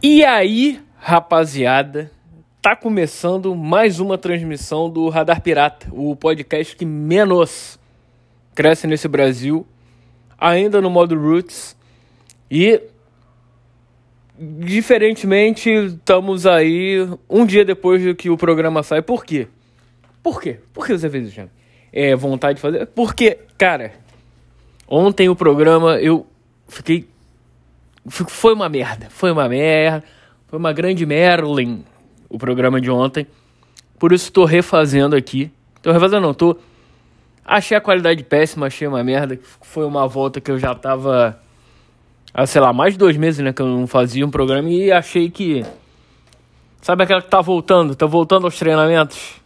E aí, rapaziada, tá começando mais uma transmissão do Radar Pirata, o podcast que menos cresce nesse Brasil, ainda no modo Roots. E diferentemente, estamos aí um dia depois do que o programa sai. Por quê? Por quê? Por que você fez isso, É vontade de fazer? Porque, cara, ontem o programa eu fiquei foi uma merda. Foi uma merda. Foi uma grande Merlin o programa de ontem. Por isso estou refazendo aqui. Tô refazendo não, tô. Achei a qualidade péssima, achei uma merda. Foi uma volta que eu já tava. Há, sei lá, mais de dois meses, né? Que eu não fazia um programa e achei que. Sabe aquela que tá voltando? Tá voltando aos treinamentos?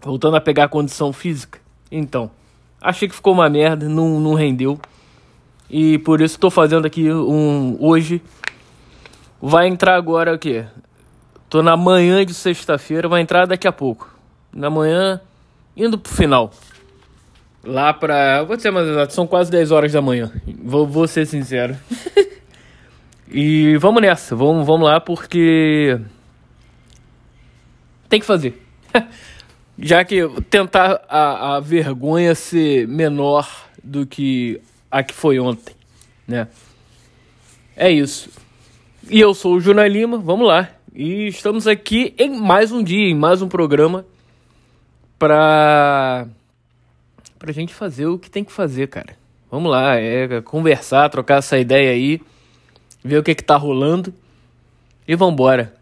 Voltando a pegar a condição física? Então. Achei que ficou uma merda, não, não rendeu. E por isso estou fazendo aqui um hoje. Vai entrar agora o quê? Tô na manhã de sexta-feira, vai entrar daqui a pouco. Na manhã, indo pro final. Lá pra. Vou dizer mais exato, são quase 10 horas da manhã. Vou, vou ser sincero. e vamos nessa, vamos, vamos lá porque. Tem que fazer. Já que tentar a, a vergonha ser menor do que a que foi ontem, né? É isso. E eu sou o Juna Lima, vamos lá. E estamos aqui em mais um dia, em mais um programa pra pra gente fazer o que tem que fazer, cara. Vamos lá, é conversar, trocar essa ideia aí, ver o que que tá rolando e vambora.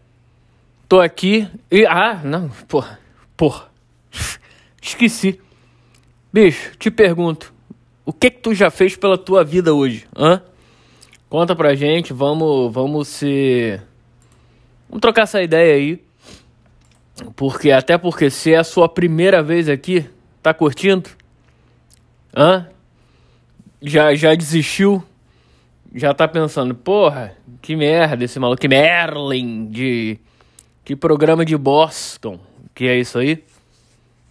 Tô aqui e ah, não, porra, porra. Esqueci. Bicho, te pergunto, o que que tu já fez pela tua vida hoje? Hã? Conta pra gente, vamos, vamos se Vamos trocar essa ideia aí. Porque até porque se é a sua primeira vez aqui, tá curtindo? Hã? Já já desistiu? Já tá pensando, porra, que merda esse maluco, que Merlin de que programa de Boston, que é isso aí?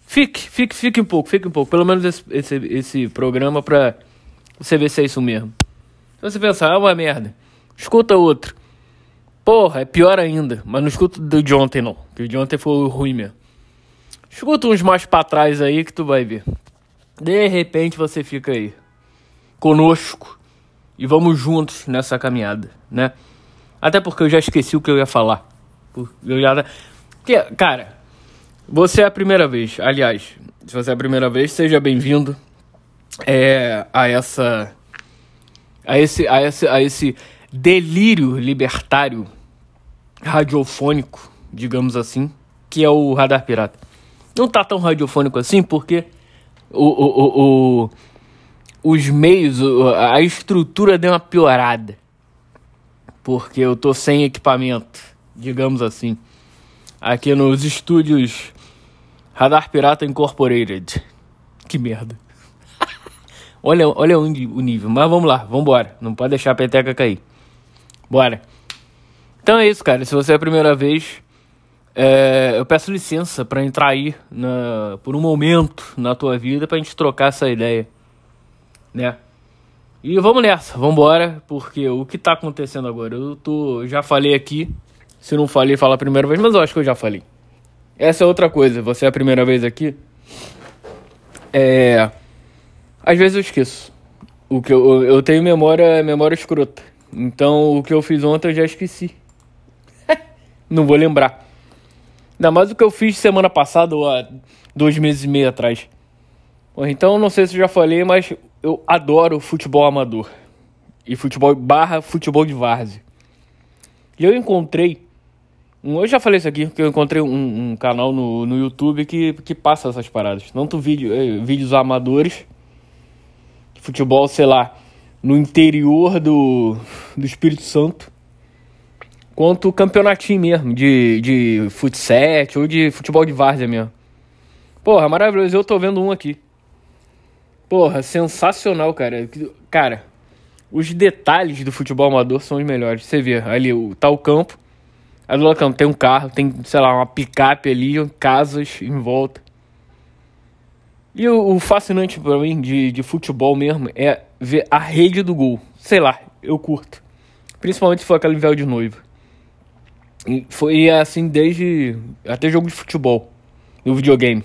Fique, fique, fique um pouco, fique um pouco. Pelo menos esse, esse, esse programa pra você ver se é isso mesmo. Se você pensar, ah, uma merda, escuta outro. Porra, é pior ainda. Mas não escuta do de ontem, não. Que o de ontem foi ruim mesmo. Escuta uns mais pra trás aí que tu vai ver. De repente você fica aí. Conosco. E vamos juntos nessa caminhada, né? Até porque eu já esqueci o que eu ia falar. Eu já... Porque, cara, você é a primeira vez, aliás, se você é a primeira vez, seja bem-vindo é, a essa a esse a esse a esse delírio libertário radiofônico, digamos assim, que é o Radar Pirata. Não tá tão radiofônico assim porque o, o, o, o os meios, a estrutura deu uma piorada. Porque eu tô sem equipamento, digamos assim. Aqui nos estúdios Radar Pirata Incorporated. Que merda. olha, olha o nível. Mas vamos lá, vamos embora. Não pode deixar a peteca cair. Bora. Então é isso, cara. Se você é a primeira vez, é, eu peço licença para entrar aí na, por um momento na tua vida pra gente trocar essa ideia, né? E vamos nessa, vamos embora, porque o que tá acontecendo agora? Eu tô, já falei aqui, se não falei, fala a primeira vez, mas eu acho que eu já falei. Essa é outra coisa, você é a primeira vez aqui. É. Às vezes eu esqueço. O que eu, eu tenho memória, memória escrota. Então o que eu fiz ontem eu já esqueci. não vou lembrar. Ainda mais o que eu fiz semana passada ou há dois meses e meio atrás. Então não sei se eu já falei, mas eu adoro futebol amador. E futebol barra futebol de várzea. E eu encontrei eu já falei isso aqui, que eu encontrei um, um, canal no, no YouTube que, que passa essas paradas. Tanto vídeo, eh, vídeos amadores, futebol, sei lá, no interior do, do Espírito Santo, quanto campeonatinho mesmo, de, de futsal ou de futebol de várzea mesmo. Porra, maravilhoso, eu tô vendo um aqui. Porra, sensacional, cara. Cara, os detalhes do futebol amador são os melhores. Você vê ali, tá o campo Aí do lado tem um carro, tem, sei lá, uma picape ali, casas em volta. E o, o fascinante para mim de, de futebol mesmo é ver a rede do gol. Sei lá, eu curto. Principalmente se for aquela véu de noiva. foi assim desde. Até jogo de futebol. No videogame.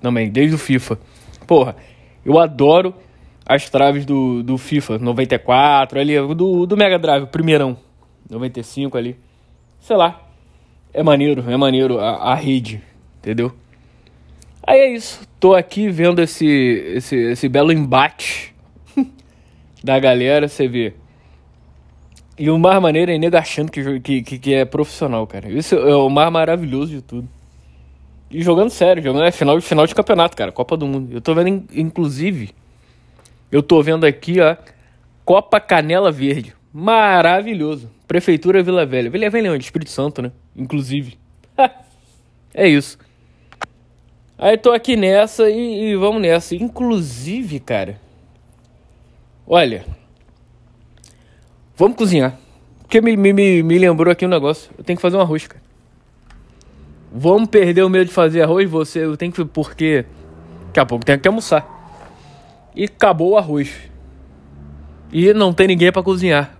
Também, desde o FIFA. Porra, eu adoro as traves do, do FIFA 94, ali, do, do Mega Drive, primeirão. 95 ali. Sei lá. É maneiro, é maneiro a, a rede, entendeu? Aí é isso. Tô aqui vendo esse, esse, esse belo embate da galera, você vê. E o mais maneiro é nego achando que, que, que é profissional, cara. Isso é o mais maravilhoso de tudo. E jogando sério, jogando é final, final de campeonato, cara. Copa do Mundo. Eu tô vendo, inclusive, eu tô vendo aqui, ó, Copa Canela Verde. Maravilhoso. Prefeitura Vila Velha. Vila Velha é onde? Espírito Santo, né? Inclusive. é isso. Aí tô aqui nessa e, e vamos nessa. Inclusive, cara. Olha. Vamos cozinhar. Porque me, me, me lembrou aqui um negócio. Eu tenho que fazer um arroz, cara. Vamos perder o medo de fazer arroz? Você, eu tenho que. Porque. Daqui a pouco tem que almoçar. E acabou o arroz. E não tem ninguém para cozinhar.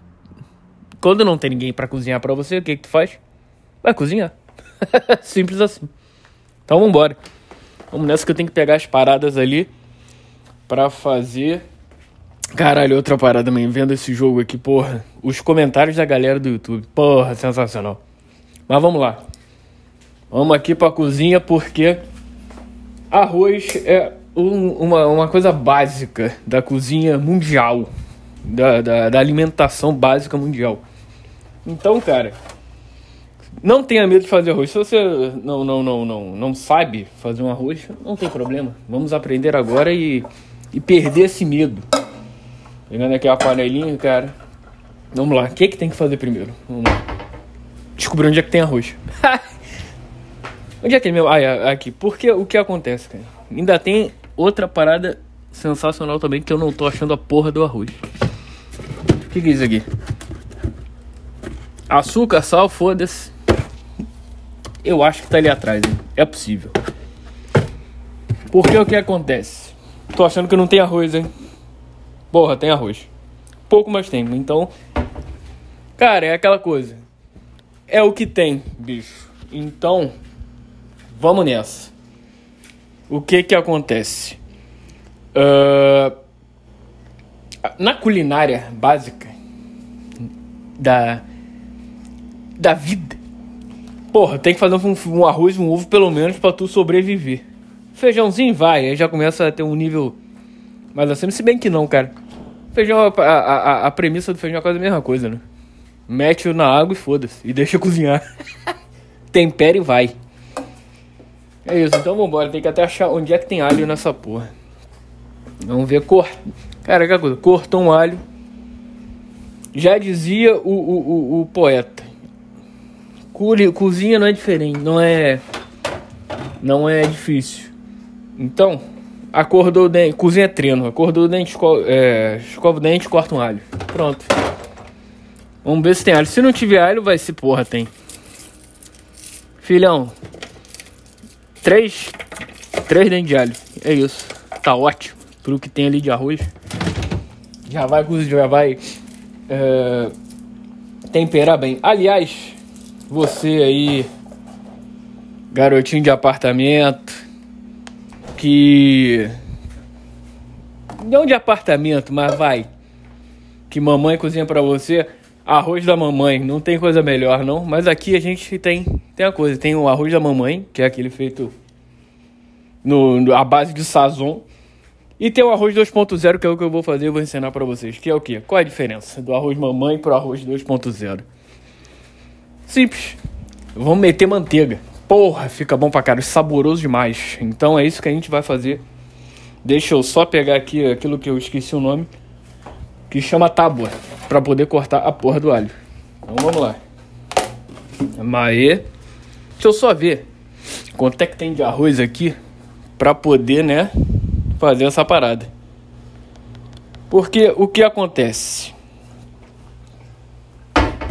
Quando não tem ninguém para cozinhar para você, o que, que tu faz? Vai cozinhar. Simples assim. Então vambora. Vamos nessa que eu tenho que pegar as paradas ali para fazer Caralho, outra parada também, vendo esse jogo aqui, porra. Os comentários da galera do YouTube, porra, sensacional. Mas vamos lá. Vamos aqui pra cozinha porque arroz é um, uma, uma coisa básica da cozinha mundial. Da, da, da alimentação básica mundial. Então, cara, não tenha medo de fazer arroz. Se você não, não, não, não, não sabe fazer um arroz, não tem problema. Vamos aprender agora e, e perder esse medo. Pegando aqui a panelinha, cara. Vamos lá, o que, que tem que fazer primeiro? Vamos lá. Descobrir onde é que tem arroz. onde é que é meu? Ah, é, aqui. Porque o que acontece, cara? Ainda tem outra parada sensacional também que eu não tô achando a porra do arroz. O que, que é isso aqui? Açúcar, sal, foda-se. Eu acho que tá ali atrás, hein? É possível. Porque o que acontece? Tô achando que não tem arroz, hein? Porra, tem arroz. Pouco mais tem. Então, cara, é aquela coisa. É o que tem, bicho. Então, vamos nessa. O que que acontece? Uh, na culinária básica da da vida, porra, tem que fazer um, um arroz um ovo pelo menos para tu sobreviver. Feijãozinho vai, aí já começa a ter um nível mais acima. Se bem que não, cara. Feijão, a, a, a premissa do feijão é quase a mesma coisa, né? Mete-o na água e foda-se. E deixa cozinhar. Tempera e vai. É isso, então vambora. Tem que até achar onde é que tem alho nessa porra. Vamos ver cor. Cara, que coisa. Cortou um alho. Já dizia o, o, o, o poeta. Cozinha não é diferente. Não é. Não é difícil. Então, Acordou o dente, cozinha treino. Acordou o dente, esco, é, escova o dente, corta um alho. Pronto. Vamos ver se tem alho. Se não tiver alho, vai ser porra, tem. Filhão. Três. Três dentes de alho. É isso. Tá ótimo. Pro que tem ali de arroz. Já vai já vai. É, temperar bem. Aliás, você aí. Garotinho de apartamento que. Não de apartamento, mas vai. Que mamãe cozinha para você. Arroz da mamãe, não tem coisa melhor não. Mas aqui a gente tem, tem a coisa, tem o arroz da mamãe, que é aquele feito no, a base de sazon. E tem o arroz 2.0, que é o que eu vou fazer, eu vou ensinar para vocês. Que é o quê? Qual é a diferença do arroz mamãe pro arroz 2.0? Simples. Vamos meter manteiga. Porra, fica bom pra caralho, saboroso demais. Então é isso que a gente vai fazer. Deixa eu só pegar aqui aquilo que eu esqueci o nome, que chama tábua, para poder cortar a porra do alho. Então vamos lá. Maê. Deixa eu só ver quanto é que tem de arroz aqui para poder, né, fazer essa parada. Porque o que acontece?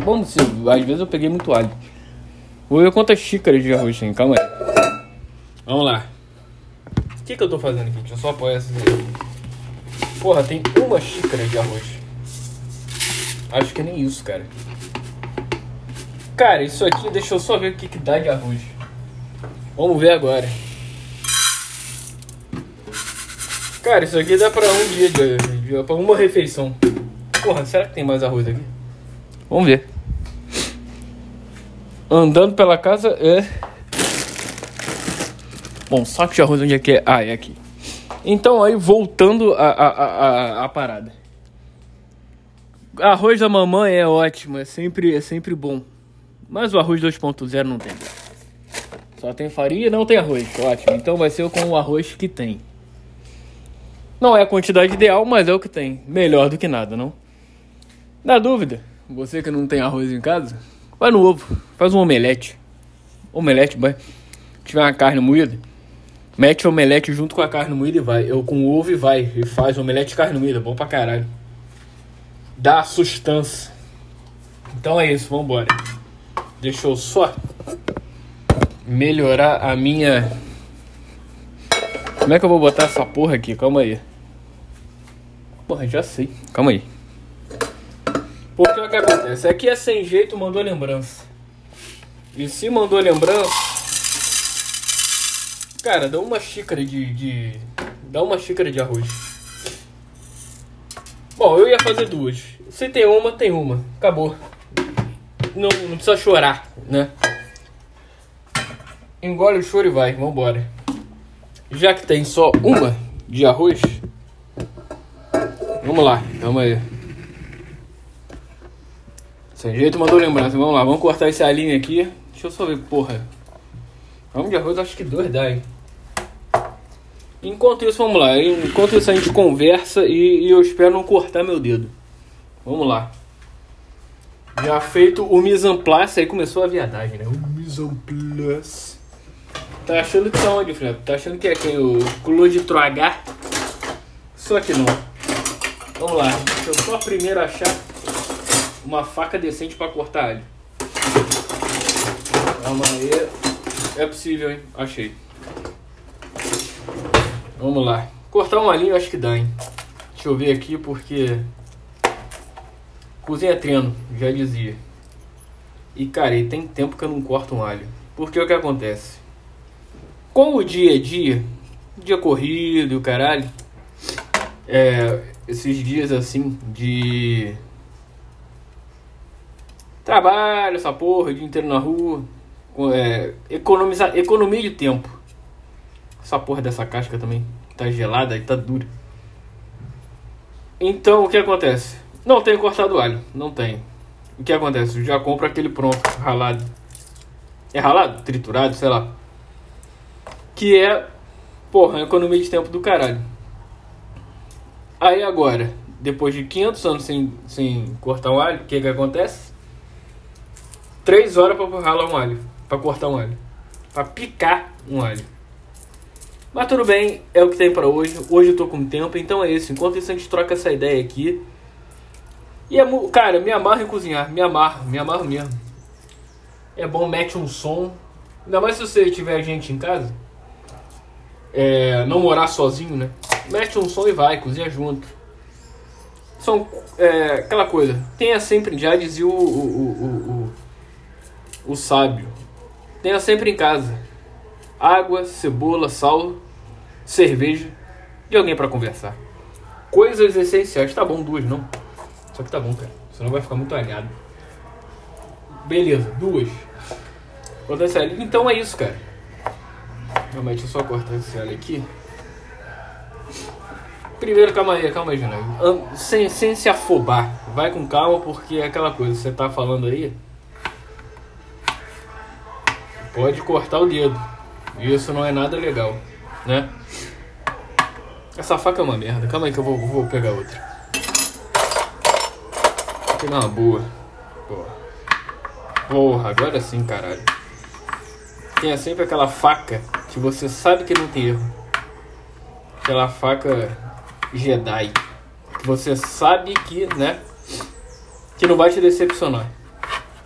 Vamos se às vezes eu peguei muito alho. Vou ver quantas xícaras de arroz tem, calma aí. Vamos lá. O que, que eu tô fazendo aqui? Deixa eu só apoiar essas aí. Porra, tem uma xícara de arroz. Acho que é nem isso, cara. Cara, isso aqui, deixa eu só ver o que, que dá de arroz. Vamos ver agora. Cara, isso aqui dá pra um dia de, de pra uma refeição. Porra, será que tem mais arroz aqui? Vamos ver. Andando pela casa é. Bom, saco de arroz onde é que é? Ah, é aqui. Então aí voltando a, a, a, a parada. Arroz da mamãe é ótimo, é sempre, é sempre bom. Mas o arroz 2.0 não tem. Só tem farinha e não tem arroz. Ótimo. Então vai ser com o arroz que tem. Não é a quantidade ideal, mas é o que tem. Melhor do que nada, não? Na dúvida, você que não tem arroz em casa, vai no ovo. Faz um omelete. Omelete, vai. tiver uma carne moída, mete o omelete junto com a carne moída e vai. Eu com ovo e vai. E faz omelete de carne moída. Bom pra caralho. Dá sustância. Então é isso, vambora. Deixa eu só melhorar a minha. Como é que eu vou botar essa porra aqui? Calma aí. Porra, já sei. Calma aí. Porque o que acontece? Aqui é sem jeito, mandou lembrança. E se mandou lembrança. Cara, dá uma xícara de, de. Dá uma xícara de arroz. Bom, eu ia fazer duas. Se tem uma, tem uma. Acabou. Não, não precisa chorar, né? Engole o choro e vai, vambora. Já que tem só uma de arroz, vamos lá, calma aí. Jeito mandou lembrança, vamos lá, vamos cortar esse alinho aqui. Deixa eu só ver, porra. Vamos de arroz, acho que dois dá, hein? Enquanto isso, vamos lá. Enquanto isso, a gente conversa e, e eu espero não cortar meu dedo. Vamos lá. Já feito o mise en place, aí começou a viadagem, né? O mise en place. Tá achando que tá onde, Felipe? Tá achando que é quem? O Claude Troagar? Só que não. Vamos lá. Deixa eu só primeiro achar uma faca decente pra cortar alho. Calma aí. É possível, hein? Achei. Vamos lá. Cortar um alinho acho que dá, hein? Deixa eu ver aqui porque... Cozinha é treino, já dizia. E cara, e tem tempo que eu não corto um alho. Porque o que acontece? Com o dia a dia, dia corrido e o caralho, é, esses dias assim de trabalho, essa porra, o dia inteiro na rua, é, economia de tempo. Essa porra dessa casca também tá gelada e tá dura. Então o que acontece? Não tenho cortado alho, não tenho. O que acontece? Eu já compro aquele pronto, ralado. É ralado? Triturado, sei lá. Que é, porra, economia de tempo do caralho. Aí agora, depois de 500 anos sem, sem cortar um alho, o que que acontece? 3 horas pra ralar um alho, pra cortar um alho. Pra picar um alho. Mas tudo bem, é o que tem para hoje. Hoje eu tô com tempo, então é isso. Enquanto isso a gente troca essa ideia aqui. E é, cara, me amarra em cozinhar, me amarra, me amarra mesmo. É bom, mete um som. Ainda mais se você tiver gente em casa. É, não morar sozinho, né? Mete um som e vai, cozinha junto. São é, aquela coisa. Tenha sempre, já dizia o, o, o, o, o sábio. Tenha sempre em casa água, cebola, sal, cerveja e alguém para conversar. Coisas essenciais. Tá bom, duas não. Só que tá bom, cara. Senão vai ficar muito alhado. Beleza, duas. Ali. Então é isso, cara. Realmente, deixa eu só cortar esse alho aqui. Primeiro, calma aí, calma aí, Jana. Sem, sem se afobar. Vai com calma, porque é aquela coisa, você tá falando aí. Pode cortar o dedo. Isso não é nada legal, né? Essa faca é uma merda. Calma aí que eu vou, vou pegar outra. Aqui na boa. Porra. Porra, agora sim, caralho. Tenha sempre aquela faca que você sabe que não tem erro. Aquela faca Jedi. Que você sabe que, né? Que não vai te decepcionar.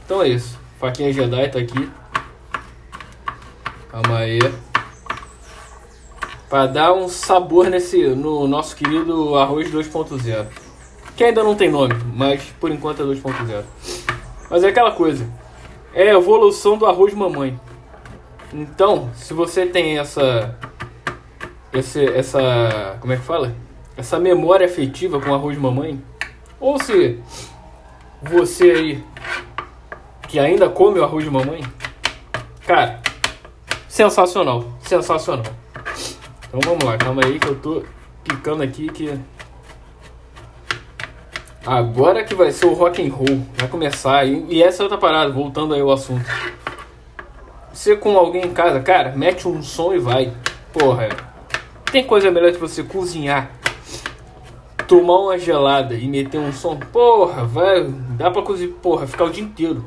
Então é isso. Faquinha Jedi tá aqui. Calma aí. Pra dar um sabor nesse no nosso querido arroz 2.0 que ainda não tem nome, mas por enquanto é 2.0. Mas é aquela coisa. é a evolução do arroz mamãe. Então, se você tem essa esse, essa como é que fala? Essa memória afetiva com arroz mamãe, ou se você aí que ainda come o arroz de mamãe, cara, sensacional, sensacional. Então vamos lá, calma aí que eu tô picando aqui que agora que vai ser o rock and roll, vai começar e, e essa é outra parada, voltando aí ao assunto. Você com alguém em casa, cara, mete um som e vai. Porra, tem coisa melhor que você cozinhar, tomar uma gelada e meter um som. Porra, vai, dá pra cozinhar, porra, ficar o dia inteiro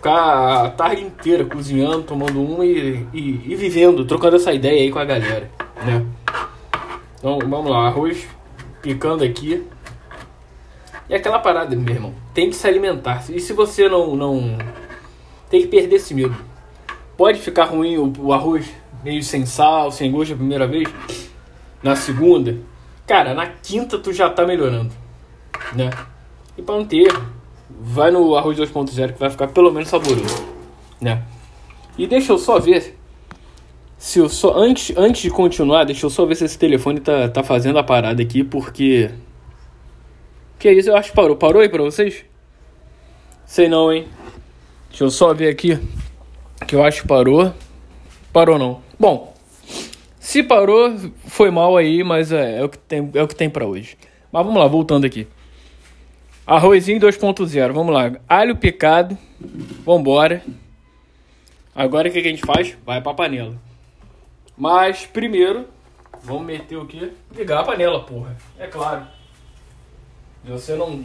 ficar a tarde inteira cozinhando, tomando uma e, e, e, vivendo, trocando essa ideia aí com a galera, né? Então, vamos lá, arroz picando aqui. E aquela parada, meu irmão, tem que se alimentar. E se você não, não tem que perder esse medo. Pode ficar ruim o, o arroz meio sem sal, sem gosto a primeira vez. Na segunda, cara, na quinta tu já tá melhorando, né? E para não ter vai no arroz 2.0 que vai ficar pelo menos saboroso, né? E deixa eu só ver se eu só antes antes de continuar, deixa eu só ver se esse telefone tá, tá fazendo a parada aqui, porque que é isso? Eu acho que parou. Parou aí para vocês? Sei não, hein? Deixa eu só ver aqui que eu acho que parou. Parou não. Bom, se parou, foi mal aí, mas é, é o que tem, é o que tem para hoje. Mas vamos lá, voltando aqui. Arrozinho 2.0, vamos lá. Alho picado, vambora. Agora o que, a gente faz? Vai pra panela. Mas primeiro, vamos meter o quê? Ligar a panela, porra. É claro. Você não...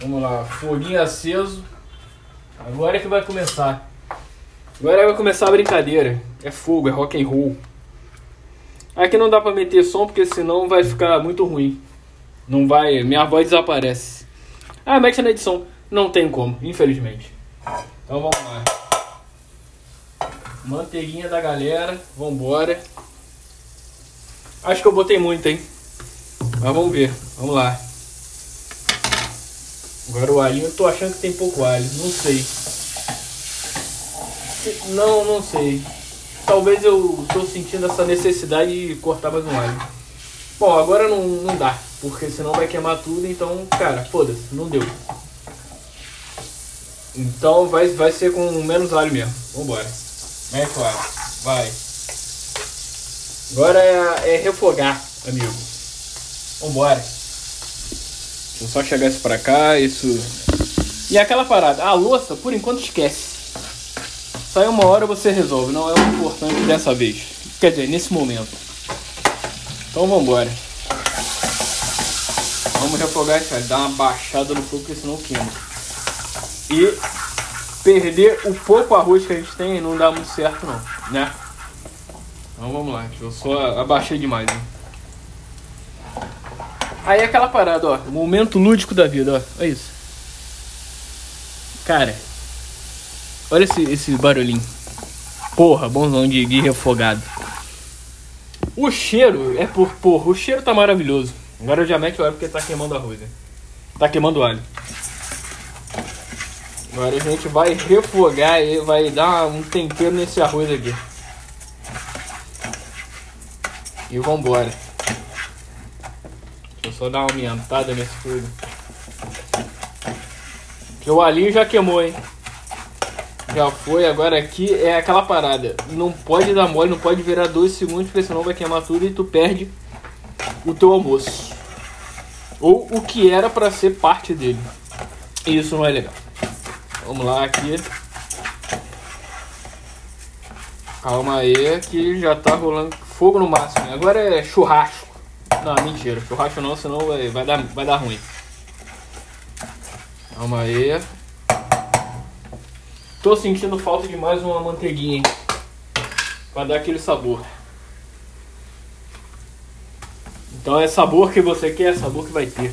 Vamos lá, foguinho aceso. Agora é que vai começar. Agora vai começar a brincadeira. É fogo, é rock and roll. Aqui não dá pra meter som porque senão vai ficar muito ruim. Não vai. Minha voz desaparece. Ah, mete na edição. Não tem como, infelizmente. Então vamos lá. Manteiguinha da galera. Vambora. Acho que eu botei muito, hein? Mas vamos ver. Vamos lá. Agora o alho. Eu tô achando que tem pouco alho. Não sei. Não, não sei. Talvez eu tô sentindo essa necessidade de cortar mais um alho. Bom, agora não, não dá. Porque senão vai queimar tudo, então, cara, foda-se, não deu. Então vai, vai ser com menos alho mesmo. Vambora. Mete o alho. Vai. Agora é, é refogar, amigo. Vambora. Deixa eu só chegar isso pra cá, isso. E aquela parada, a louça, por enquanto esquece. Sai uma hora você resolve, não é o importante dessa vez. Quer dizer, nesse momento. Então vambora. Vamos refogar isso, dar uma baixada no fogo, porque senão queima. E perder o pouco arroz que a gente tem não dá muito certo não, né? Então vamos lá, eu só abaixei demais? Aí aquela parada, ó, momento lúdico da vida, ó, olha isso. Cara, olha esse, esse barulhinho. Porra, bonzão de, de refogado. O cheiro é por porra, o cheiro tá maravilhoso. Agora já mete o alho porque tá queimando arroz, né? Tá queimando o alho. Agora a gente vai refogar e vai dar um tempero nesse arroz aqui. E vambora. Deixa eu só dar uma aumentada nesse fogo. Porque o alhinho já queimou, hein? Já foi, agora aqui é aquela parada. Não pode dar mole, não pode virar dois segundos, porque senão vai queimar tudo e tu perde o teu almoço. Ou o que era para ser parte dele. Isso não é legal. Vamos lá aqui. Calma aí que já tá rolando fogo no máximo. Agora é churrasco. Não, mentira. Churrasco não, senão vai, vai, dar, vai dar ruim. Calma aí. Tô sentindo falta de mais uma manteiguinha? Pra dar aquele sabor. Então é sabor que você quer, é sabor que vai ter.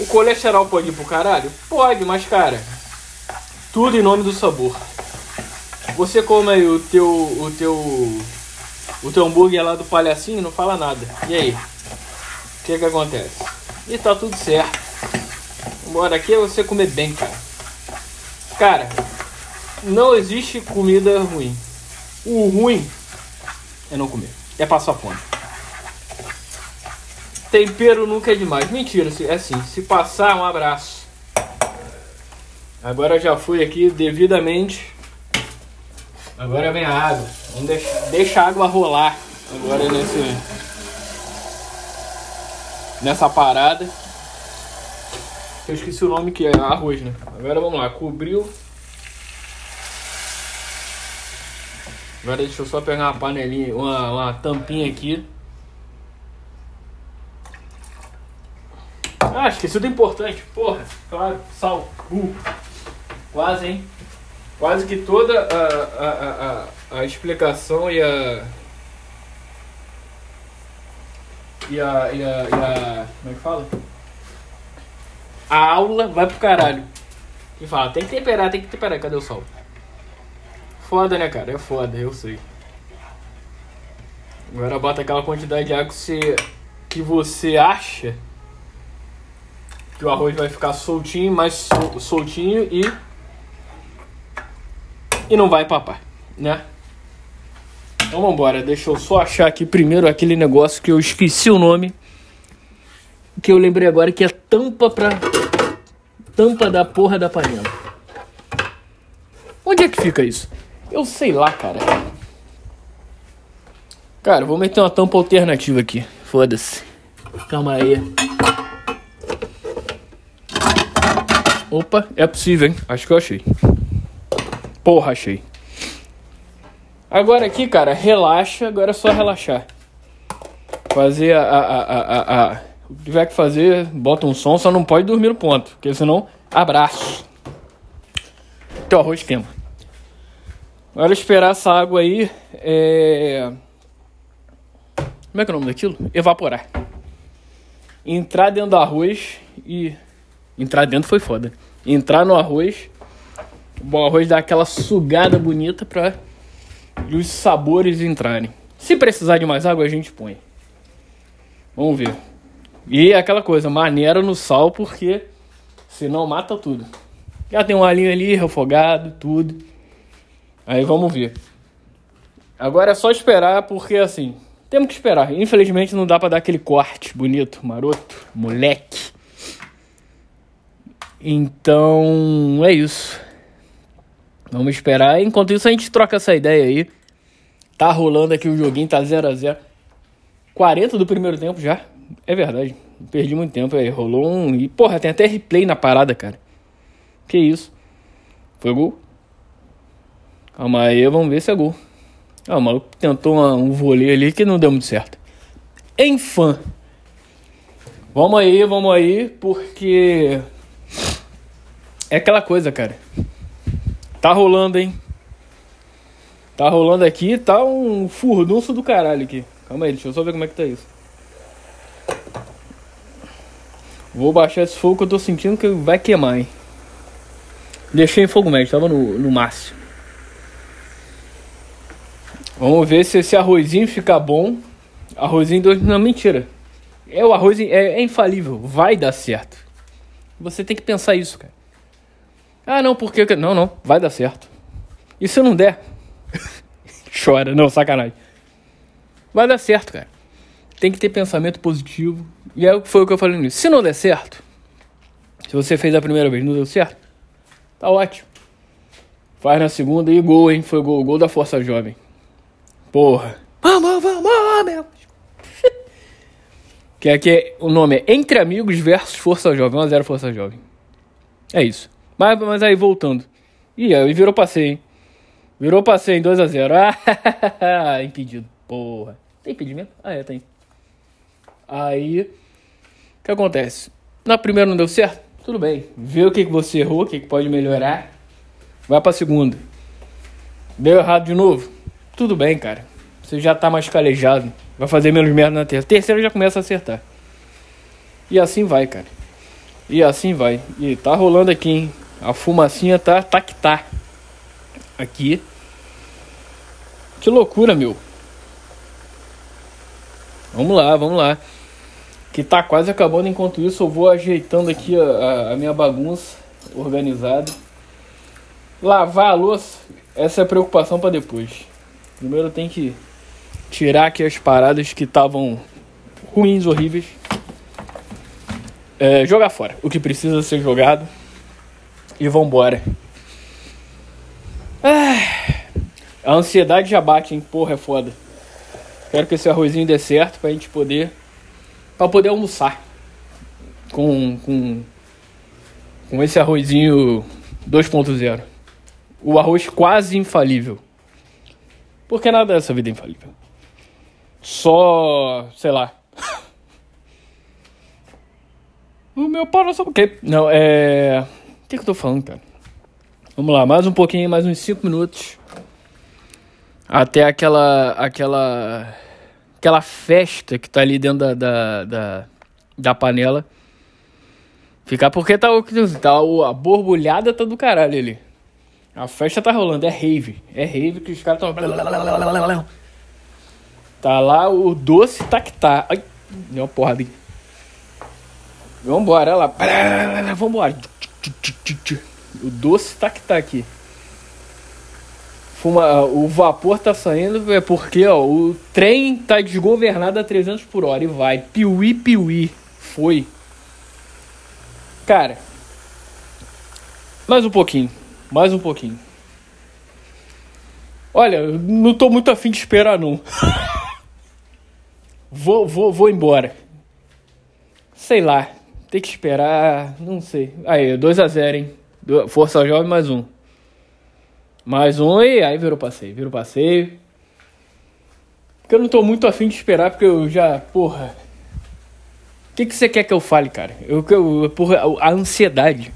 O colesterol pode ir pro caralho? Pode, mas cara, tudo em nome do sabor. Você come aí o teu o teu o teu hambúrguer lá do palhacinho, não fala nada. E aí? O que que acontece? E tá tudo certo. Bora, aqui é você comer bem, cara. Cara, não existe comida ruim. O ruim é não comer. É passar fome. Tempero nunca é demais. Mentira, é assim. Se passar, um abraço. Agora já fui aqui devidamente. Agora vem a água. Vamos deixar, deixa a água rolar. Agora nesse. Nessa parada. Eu esqueci o nome que é arroz, né? Agora vamos lá. Cobriu. Agora deixa eu só pegar uma panelinha, uma, uma tampinha aqui. Ah, esqueci do importante. Porra, claro, sal. Uh. Quase, hein? Quase que toda a, a, a, a explicação e a. E a, e a, e a. Como é que fala? A aula vai pro caralho. E fala, tem que temperar, tem que temperar. Cadê o sal? Foda, né, cara? É foda, eu sei. Agora bota aquela quantidade de água que você, que você acha que o arroz vai ficar soltinho, mais sol, soltinho e e não vai papar, né? Então vambora, deixa eu só achar aqui primeiro aquele negócio que eu esqueci o nome. Que eu lembrei agora que é tampa pra. Tampa da porra da panela. Onde é que fica isso? Eu sei lá, cara. Cara, vou meter uma tampa alternativa aqui. Foda-se. Calma aí. Opa, é possível, hein? Acho que eu achei. Porra, achei. Agora aqui, cara, relaxa. Agora é só relaxar. Fazer a, a, a, a, a o que tiver que fazer, bota um som, só não pode dormir no ponto, porque senão, abraço. Teu arroz queima. Agora esperar essa água aí. É... Como é que é o nome daquilo? Evaporar. Entrar dentro do arroz e. Entrar dentro foi foda. Entrar no arroz o arroz dá aquela sugada bonita para os sabores entrarem. Se precisar de mais água, a gente põe. Vamos ver. E é aquela coisa, maneira no sal, porque senão mata tudo. Já tem um alinho ali, refogado, tudo. Aí vamos ver. Agora é só esperar, porque assim, temos que esperar. Infelizmente não dá para dar aquele corte bonito, maroto, moleque. Então, é isso. Vamos esperar. Enquanto isso, a gente troca essa ideia aí. Tá rolando aqui o joguinho, tá 0 a 0 40 do primeiro tempo já. É verdade. Perdi muito tempo aí. Rolou um. E, porra, tem até replay na parada, cara. Que isso? Foi gol? Calma aí, vamos ver se é gol. Ah, o maluco tentou uma, um vôlei ali que não deu muito certo. Enfim. Vamos aí, vamos aí, porque. É aquela coisa, cara. Tá rolando, hein? Tá rolando aqui, tá um furdunço do caralho aqui. Calma aí, deixa eu só ver como é que tá isso. Vou baixar esse fogo que eu tô sentindo que vai queimar, hein? Deixei em fogo médio, tava no, no máximo. Vamos ver se esse arrozinho fica bom. Arrozinho dois. Não, mentira. É o arroz é, é infalível. Vai dar certo. Você tem que pensar isso, cara. Ah, não, porque. Não, não, vai dar certo. E se não der? Chora, não, sacanagem. Vai dar certo, cara. Tem que ter pensamento positivo. E é, foi o que eu falei nisso. Se não der certo, se você fez a primeira vez não deu certo, tá ótimo. Faz na segunda e gol, hein? Foi gol, gol da Força Jovem. Porra. Vamos, vamos, meu. que aqui é, o nome é Entre Amigos versus Força Jovem. 1x0 Força Jovem. É isso. Mas, mas aí voltando. Ih, aí virou passeio, hein? Virou passeio em 2x0. Ah, impedido. Porra. Tem impedimento? Ah, é, tem. Aí. O que acontece? Na primeira não deu certo? Tudo bem. Vê o que, que você errou, o que, que pode melhorar. Vai pra segunda. Deu errado de novo? Tudo bem, cara. Você já tá mais calejado. Vai fazer menos merda na terceira. Terceira já começa a acertar. E assim vai, cara. E assim vai. E tá rolando aqui, hein? A fumacinha tá, tá que tá. Aqui. Que loucura, meu. Vamos lá, vamos lá. que tá quase acabando. Enquanto isso, eu vou ajeitando aqui a, a, minha bagunça organizada. Lavar a louça, essa é a preocupação para depois. Primeiro tem que tirar aqui as paradas que estavam ruins, horríveis. É, jogar fora o que precisa ser jogado. E vambora. A ansiedade já bate, hein? Porra, é foda. Quero que esse arrozinho dê certo pra gente poder. Pra poder almoçar. Com. Com, com esse arrozinho 2.0. O arroz quase infalível. Porque nada dessa vida é infalível. Só. sei lá. o meu pau não sabe o quê? Não, é. O que, que eu tô falando, cara? Vamos lá, mais um pouquinho, mais uns 5 minutos. Até aquela. aquela. aquela festa que tá ali dentro da. da, da, da panela. Ficar porque tá, tá a borbulhada tá do caralho ali. A festa tá rolando, é rave. É rave que os caras tão. Tá lá o doce tá que tá. Ai, deu uma porrada aqui. Vambora, olha lá. Vambora. O doce tá que tá aqui. Fuma, o vapor tá saindo é porque ó, o trem tá desgovernado a 300 por hora e vai. Piuí, piuí. Foi. Cara. Mais um pouquinho. Mais um pouquinho. Olha, não tô muito afim de esperar não. vou, vou, vou embora. Sei lá. Tem que esperar. Não sei. Aí, 2 a 0 hein? Força Jovem mais um. Mais um e aí virou passeio. Virou passeio. Porque eu não tô muito afim de esperar, porque eu já. Porra. O que, que você quer que eu fale, cara? Eu, eu, porra, a ansiedade.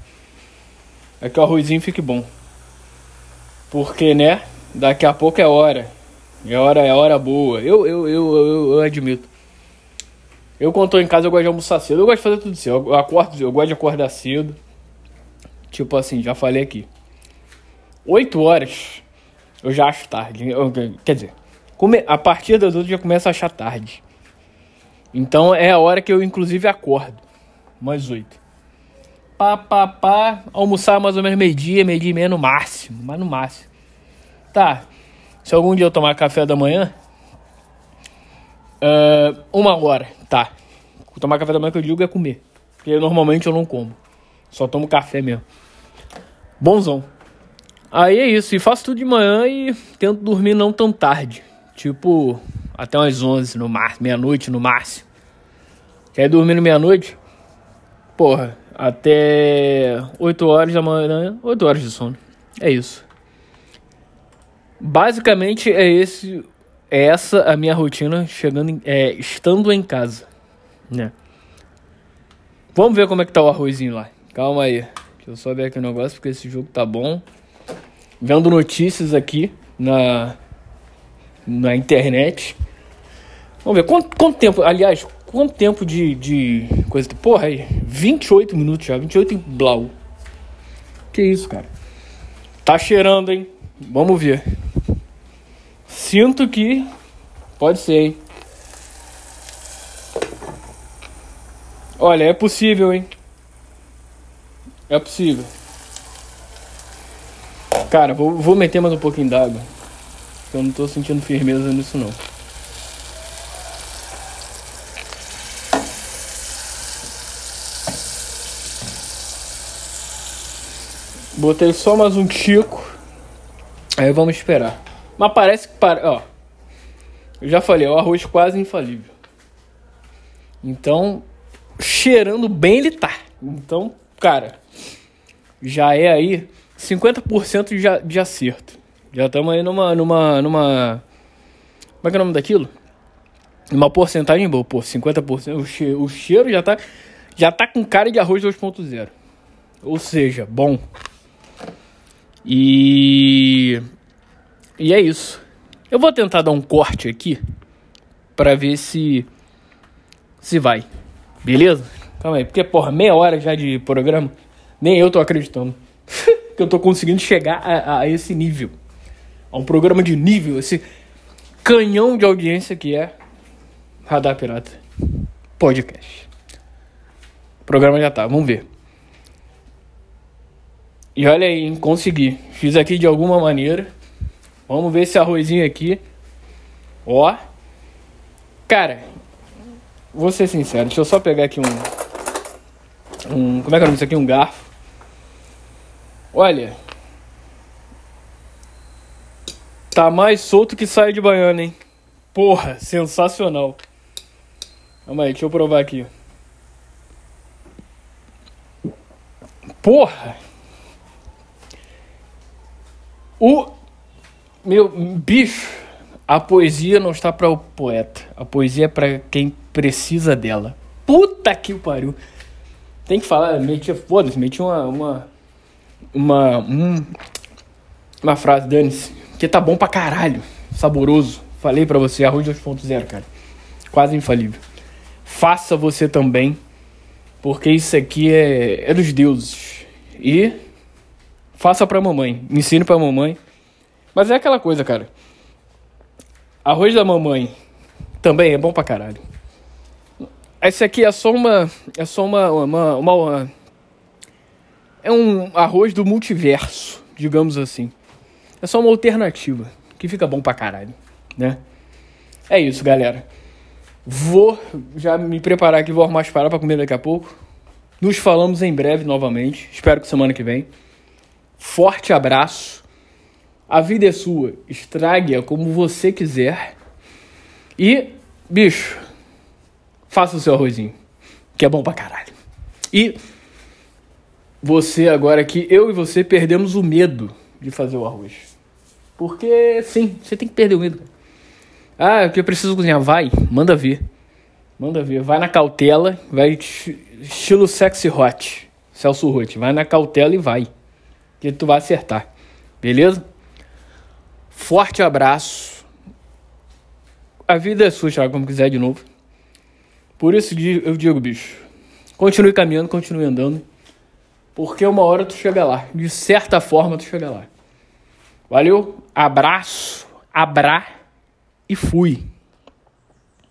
É que o arrozinho fique bom. Porque, né? Daqui a pouco é hora. É hora, é hora boa. Eu, eu, eu, eu, eu admito. Eu, quando tô em casa, eu gosto de almoçar cedo. Eu gosto de fazer tudo cedo. Eu acordo, eu gosto de acordar cedo. Tipo assim, já falei aqui. 8 horas eu já acho tarde. Eu, quer dizer, a partir das 8 já começa a achar tarde. Então é a hora que eu inclusive acordo. Mais 8. Pá, pá, pá. Almoçar mais ou menos meio-dia, meio-dia e meia no máximo. Mas no máximo. Tá. Se algum dia eu tomar café da manhã. Uh, uma hora, tá. Tomar café da manhã que eu digo é comer. Porque normalmente eu não como. Só tomo café mesmo. Bonzão. Aí é isso. E faço tudo de manhã e tento dormir não tão tarde. Tipo, até umas 11 no máximo, meia-noite no máximo. Quer dormir no meia-noite? Porra, até 8 horas da manhã, 8 horas de sono. É isso. Basicamente é esse é essa a minha rotina chegando em, é, estando em casa, né? Vamos ver como é que tá o arrozinho lá. Calma aí. Deixa eu só ver aqui o negócio, porque esse jogo tá bom. Vendo notícias aqui na, na internet. Vamos ver, quanto, quanto tempo, aliás, quanto tempo de, de coisa. Porra, aí, 28 minutos já, 28 em blau. Que isso, cara. Tá cheirando, hein? Vamos ver. Sinto que pode ser, hein? Olha, é possível, hein? É possível. Cara, vou, vou meter mais um pouquinho d'água. Eu não tô sentindo firmeza nisso não. Botei só mais um tico. Aí vamos esperar. Mas parece que para, ó. Eu já falei, é o arroz quase infalível. Então, cheirando bem ele tá. Então, cara, já é aí 50% de, de acerto. Já estamos aí numa, numa, numa. Como é que é o nome daquilo? Uma porcentagem boa, pô, 50%. O cheiro, o cheiro já tá, já tá com cara de arroz 2.0. Ou seja, bom. E. E é isso. Eu vou tentar dar um corte aqui para ver se. Se vai. Beleza? Calma aí, porque, porra, meia hora já de programa. Nem eu tô acreditando que eu tô conseguindo chegar a, a, esse nível. A um programa de nível, esse canhão de audiência que é Radar Pirata Podcast. programa já tá, vamos ver. E olha aí, consegui. Fiz aqui de alguma maneira. Vamos ver esse arrozinho aqui. Ó. Cara, vou ser sincero, deixa eu só pegar aqui um. Um. Como é que é o nome aqui? Um garfo. Olha. Tá mais solto que saio de baiana, hein? Porra, sensacional. Calma aí, deixa eu provar aqui. Porra! O meu bicho, a poesia não está para o poeta. A poesia é para quem precisa dela. Puta que pariu. Tem que falar, meti, foda-se, meti uma uma uma um, uma frase, dane-se, que tá bom pra caralho, saboroso. Falei para você, arroz 2.0, cara. Quase infalível. Faça você também, porque isso aqui é, é dos deuses. E faça pra mamãe, ensine pra mamãe. Mas é aquela coisa, cara. Arroz da mamãe também é bom pra caralho. Esse aqui é só uma. É só uma. uma, uma, uma é um arroz do multiverso, digamos assim. É só uma alternativa que fica bom pra caralho, né? É isso, galera. Vou já me preparar aqui, vou arrumar as paradas pra comer daqui a pouco. Nos falamos em breve novamente. Espero que semana que vem. Forte abraço. A vida é sua. Estrague-a como você quiser. E, bicho, faça o seu arrozinho. Que é bom pra caralho. E você agora que eu e você perdemos o medo de fazer o arroz. Porque sim, você tem que perder o medo. Ah, que eu preciso cozinhar. Vai, manda ver. Manda ver. Vai na cautela, vai estilo sexy hot. Celso Roth. Vai na cautela e vai. Que tu vai acertar. Beleza? Forte abraço. A vida é sua, como quiser de novo. Por isso eu digo, bicho. Continue caminhando, continue andando. Porque uma hora tu chega lá. De certa forma tu chega lá. Valeu, abraço, abra e fui.